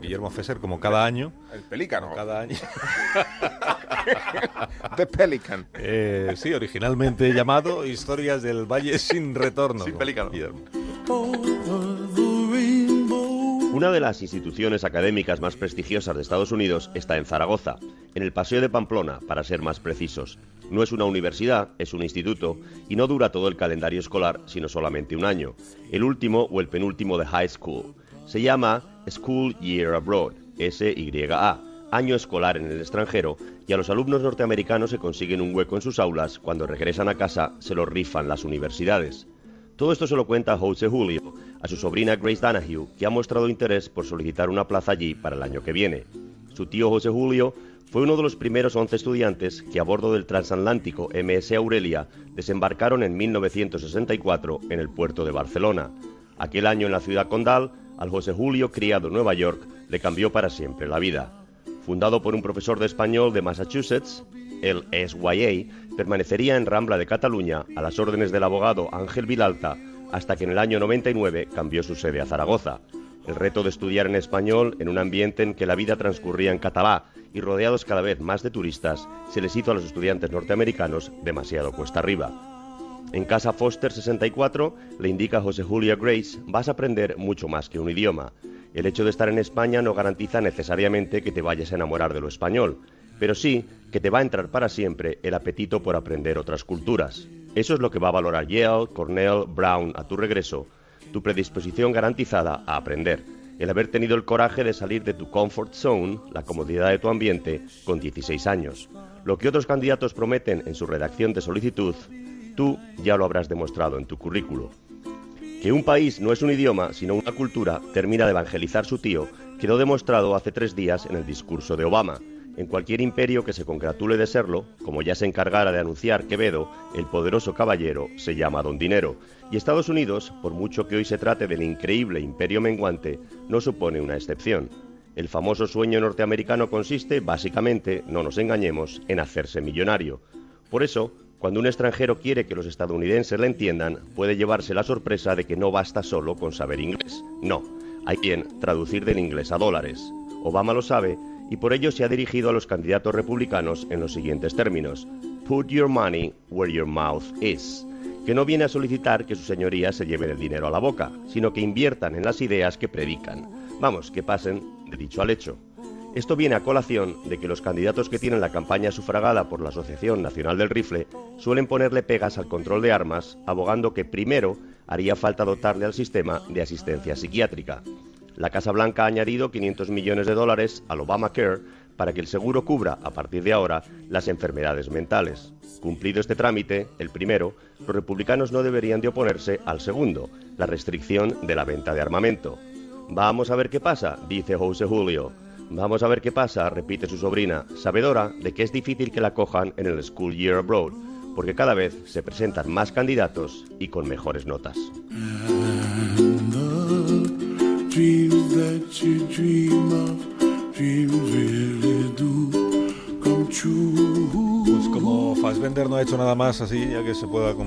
Guillermo Fesser, como cada año. El pelícano. Cada año. The Pelican. Eh, sí, originalmente llamado Historias del Valle sin retorno. Sin pelícano. Guillermo. Una de las instituciones académicas más prestigiosas de Estados Unidos está en Zaragoza, en el Paseo de Pamplona, para ser más precisos. No es una universidad, es un instituto, y no dura todo el calendario escolar, sino solamente un año, el último o el penúltimo de high school. Se llama School Year Abroad, SYA, año escolar en el extranjero, y a los alumnos norteamericanos se consiguen un hueco en sus aulas, cuando regresan a casa se lo rifan las universidades. Todo esto se lo cuenta Jose Julio a su sobrina Grace Danahue, que ha mostrado interés por solicitar una plaza allí para el año que viene. Su tío José Julio fue uno de los primeros 11 estudiantes que a bordo del transatlántico MS Aurelia desembarcaron en 1964 en el puerto de Barcelona. Aquel año en la ciudad condal, al José Julio criado en Nueva York le cambió para siempre la vida. Fundado por un profesor de español de Massachusetts, el SYA permanecería en Rambla de Cataluña a las órdenes del abogado Ángel Vilalta hasta que en el año 99 cambió su sede a Zaragoza. El reto de estudiar en español en un ambiente en que la vida transcurría en catalá y rodeados cada vez más de turistas, se les hizo a los estudiantes norteamericanos demasiado cuesta arriba. En Casa Foster 64 le indica José Julia Grace, vas a aprender mucho más que un idioma. El hecho de estar en España no garantiza necesariamente que te vayas a enamorar de lo español, pero sí que te va a entrar para siempre el apetito por aprender otras culturas. Eso es lo que va a valorar Yale, Cornell, Brown a tu regreso, tu predisposición garantizada a aprender, el haber tenido el coraje de salir de tu comfort zone, la comodidad de tu ambiente, con 16 años. Lo que otros candidatos prometen en su redacción de solicitud, tú ya lo habrás demostrado en tu currículo. Que un país no es un idioma, sino una cultura, termina de evangelizar su tío, quedó demostrado hace tres días en el discurso de Obama. En cualquier imperio que se congratule de serlo, como ya se encargara de anunciar Quevedo, el poderoso caballero se llama Don Dinero. Y Estados Unidos, por mucho que hoy se trate del increíble imperio menguante, no supone una excepción. El famoso sueño norteamericano consiste, básicamente, no nos engañemos, en hacerse millonario. Por eso, cuando un extranjero quiere que los estadounidenses le entiendan, puede llevarse la sorpresa de que no basta solo con saber inglés. No, hay quien traducir del inglés a dólares. Obama lo sabe y por ello se ha dirigido a los candidatos republicanos en los siguientes términos. Put your money where your mouth is. Que no viene a solicitar que sus señorías se lleven el dinero a la boca, sino que inviertan en las ideas que predican. Vamos, que pasen de dicho al hecho. Esto viene a colación de que los candidatos que tienen la campaña sufragada por la Asociación Nacional del Rifle suelen ponerle pegas al control de armas, abogando que primero haría falta dotarle al sistema de asistencia psiquiátrica. La Casa Blanca ha añadido 500 millones de dólares al Obamacare para que el seguro cubra, a partir de ahora, las enfermedades mentales. Cumplido este trámite, el primero, los republicanos no deberían de oponerse al segundo, la restricción de la venta de armamento. Vamos a ver qué pasa, dice José Julio. Vamos a ver qué pasa, repite su sobrina, sabedora de que es difícil que la cojan en el School Year Abroad, porque cada vez se presentan más candidatos y con mejores notas. Pues como Fassbender no ha hecho nada más así, ya que se pueda